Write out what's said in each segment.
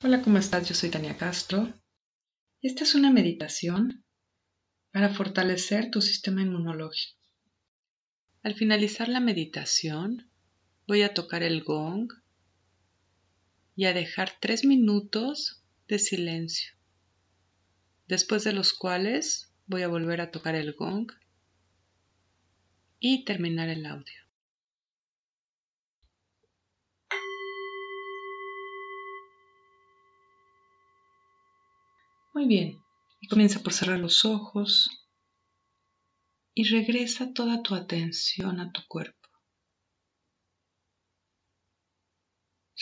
Hola, ¿cómo estás? Yo soy Tania Castro. Esta es una meditación para fortalecer tu sistema inmunológico. Al finalizar la meditación, voy a tocar el gong y a dejar tres minutos de silencio, después de los cuales voy a volver a tocar el gong y terminar el audio. Muy bien. Y comienza por cerrar los ojos y regresa toda tu atención a tu cuerpo.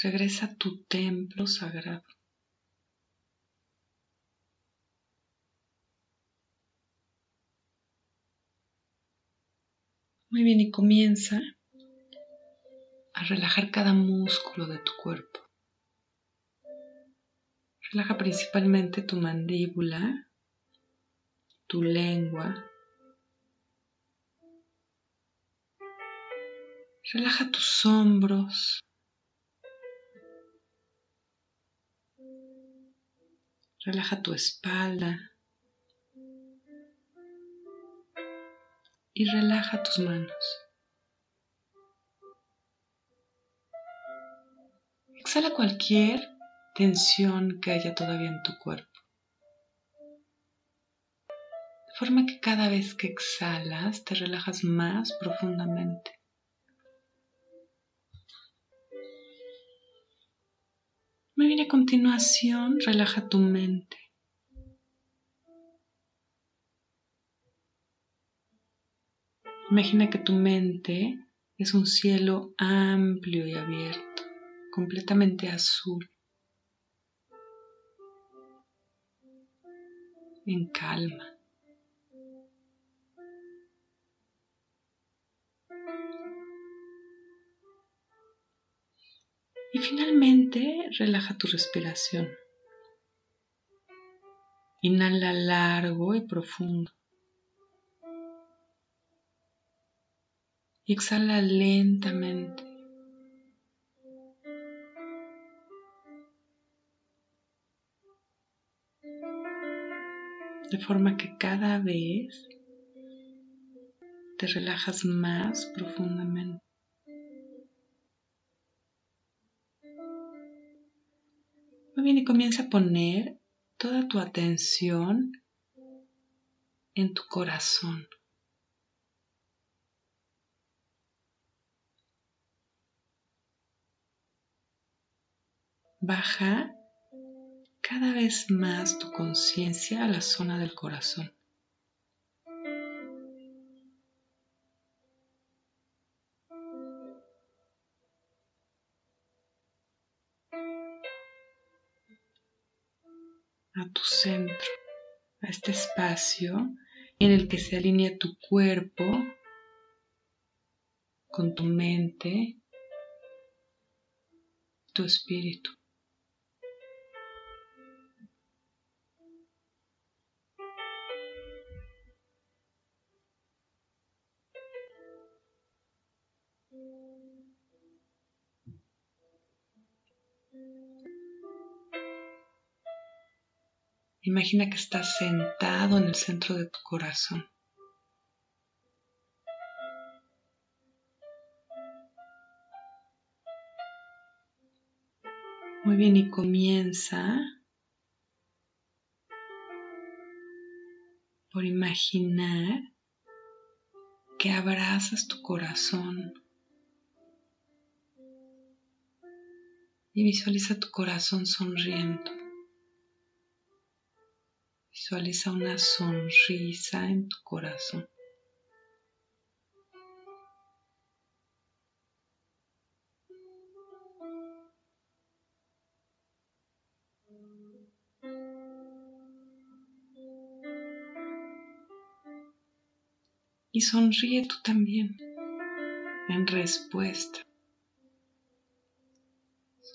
Regresa a tu templo sagrado. Muy bien, y comienza a relajar cada músculo de tu cuerpo. Relaja principalmente tu mandíbula, tu lengua. Relaja tus hombros. Relaja tu espalda. Y relaja tus manos. Exhala cualquier tensión que haya todavía en tu cuerpo. De forma que cada vez que exhalas te relajas más profundamente. Muy bien, a continuación relaja tu mente. Imagina que tu mente es un cielo amplio y abierto, completamente azul. En calma. Y finalmente relaja tu respiración. Inhala largo y profundo. Y exhala lentamente. De forma que cada vez te relajas más profundamente. Muy bien, y comienza a poner toda tu atención en tu corazón. Baja cada vez más tu conciencia a la zona del corazón. a tu centro, a este espacio en el que se alinea tu cuerpo con tu mente, tu espíritu. Imagina que estás sentado en el centro de tu corazón. Muy bien, y comienza por imaginar que abrazas tu corazón y visualiza tu corazón sonriendo. Visualiza una sonrisa en tu corazón. Y sonríe tú también en respuesta.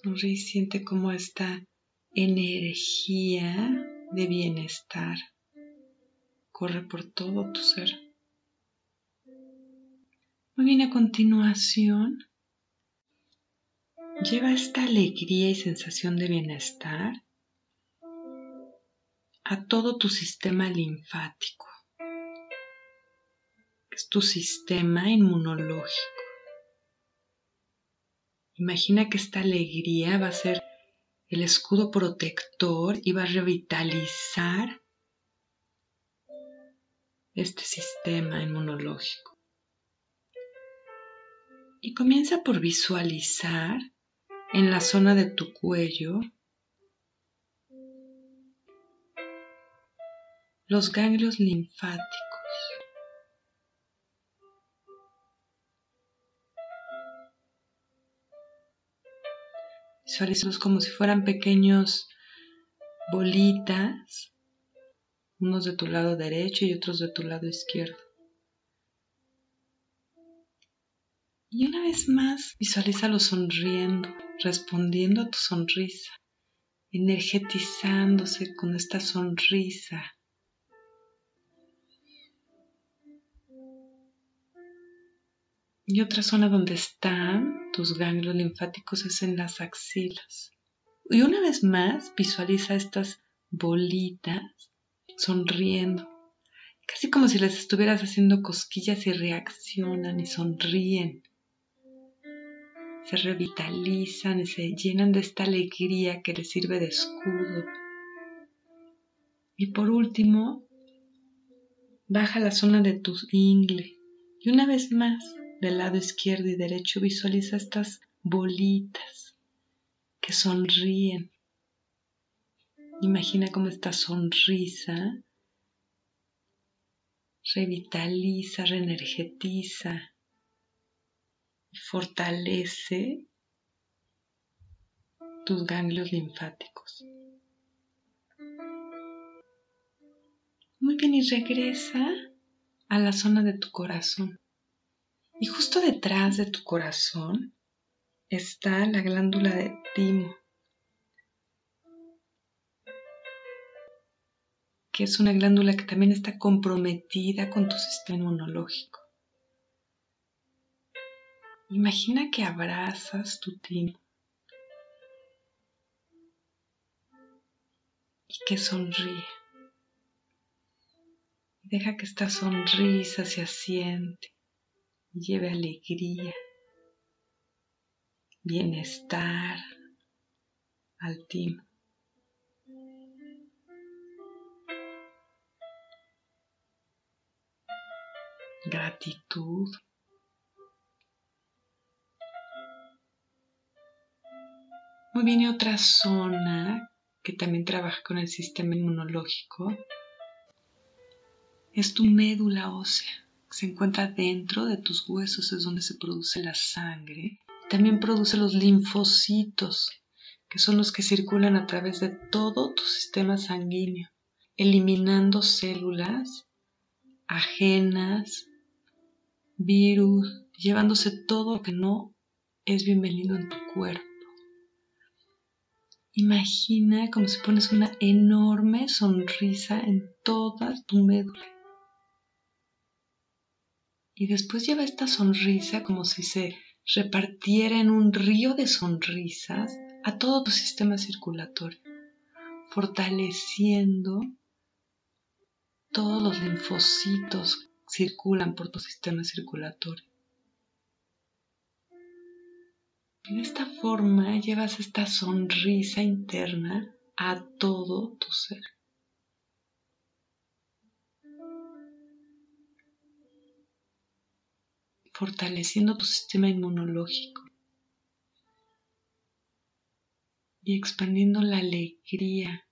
Sonríe y siente como esta energía de bienestar corre por todo tu ser. Muy bien, a continuación, Lleva esta alegría y sensación de bienestar a todo tu sistema linfático, que es tu sistema inmunológico. Imagina que esta alegría va a ser el escudo protector va a revitalizar este sistema inmunológico. Y comienza por visualizar en la zona de tu cuello los ganglios linfáticos. Visualízalos como si fueran pequeños bolitas, unos de tu lado derecho y otros de tu lado izquierdo. Y una vez más, visualízalo sonriendo, respondiendo a tu sonrisa, energetizándose con esta sonrisa. Y otra zona donde están tus ganglios linfáticos es en las axilas. Y una vez más, visualiza estas bolitas sonriendo, casi como si les estuvieras haciendo cosquillas y reaccionan y sonríen se revitalizan y se llenan de esta alegría que les sirve de escudo. Y por último, baja la zona de tu ingle y una vez más del lado izquierdo y derecho visualiza estas bolitas que sonríen. Imagina cómo esta sonrisa revitaliza, reenergetiza fortalece tus ganglios linfáticos. Muy bien, y regresa a la zona de tu corazón. Y justo detrás de tu corazón está la glándula de timo, que es una glándula que también está comprometida con tu sistema inmunológico. Imagina que abrazas tu timo y que sonríe. Deja que esta sonrisa se asiente lleve alegría, bienestar al timo. Gratitud. Muy bien, y otra zona que también trabaja con el sistema inmunológico es tu médula ósea. Se encuentra dentro de tus huesos, es donde se produce la sangre. También produce los linfocitos, que son los que circulan a través de todo tu sistema sanguíneo, eliminando células ajenas, virus, llevándose todo lo que no es bienvenido en tu cuerpo. Imagina como si pones una enorme sonrisa en toda tu médula. Y después lleva esta sonrisa como si se repartiera en un río de sonrisas a todo tu sistema circulatorio, fortaleciendo todos los linfocitos que circulan por tu sistema circulatorio. De esta forma llevas esta sonrisa interna a todo tu ser. Fortaleciendo tu sistema inmunológico y expandiendo la alegría,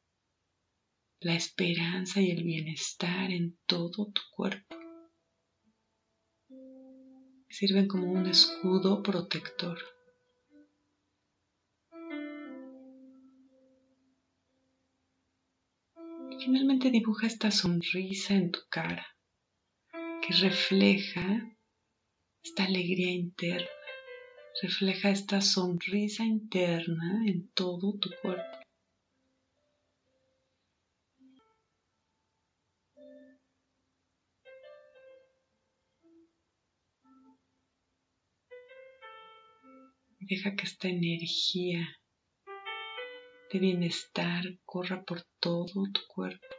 la esperanza y el bienestar en todo tu cuerpo. Sirven como un escudo protector. Finalmente dibuja esta sonrisa en tu cara que refleja esta alegría interna, refleja esta sonrisa interna en todo tu cuerpo. Deja que esta energía de bienestar corra por todo tu cuerpo.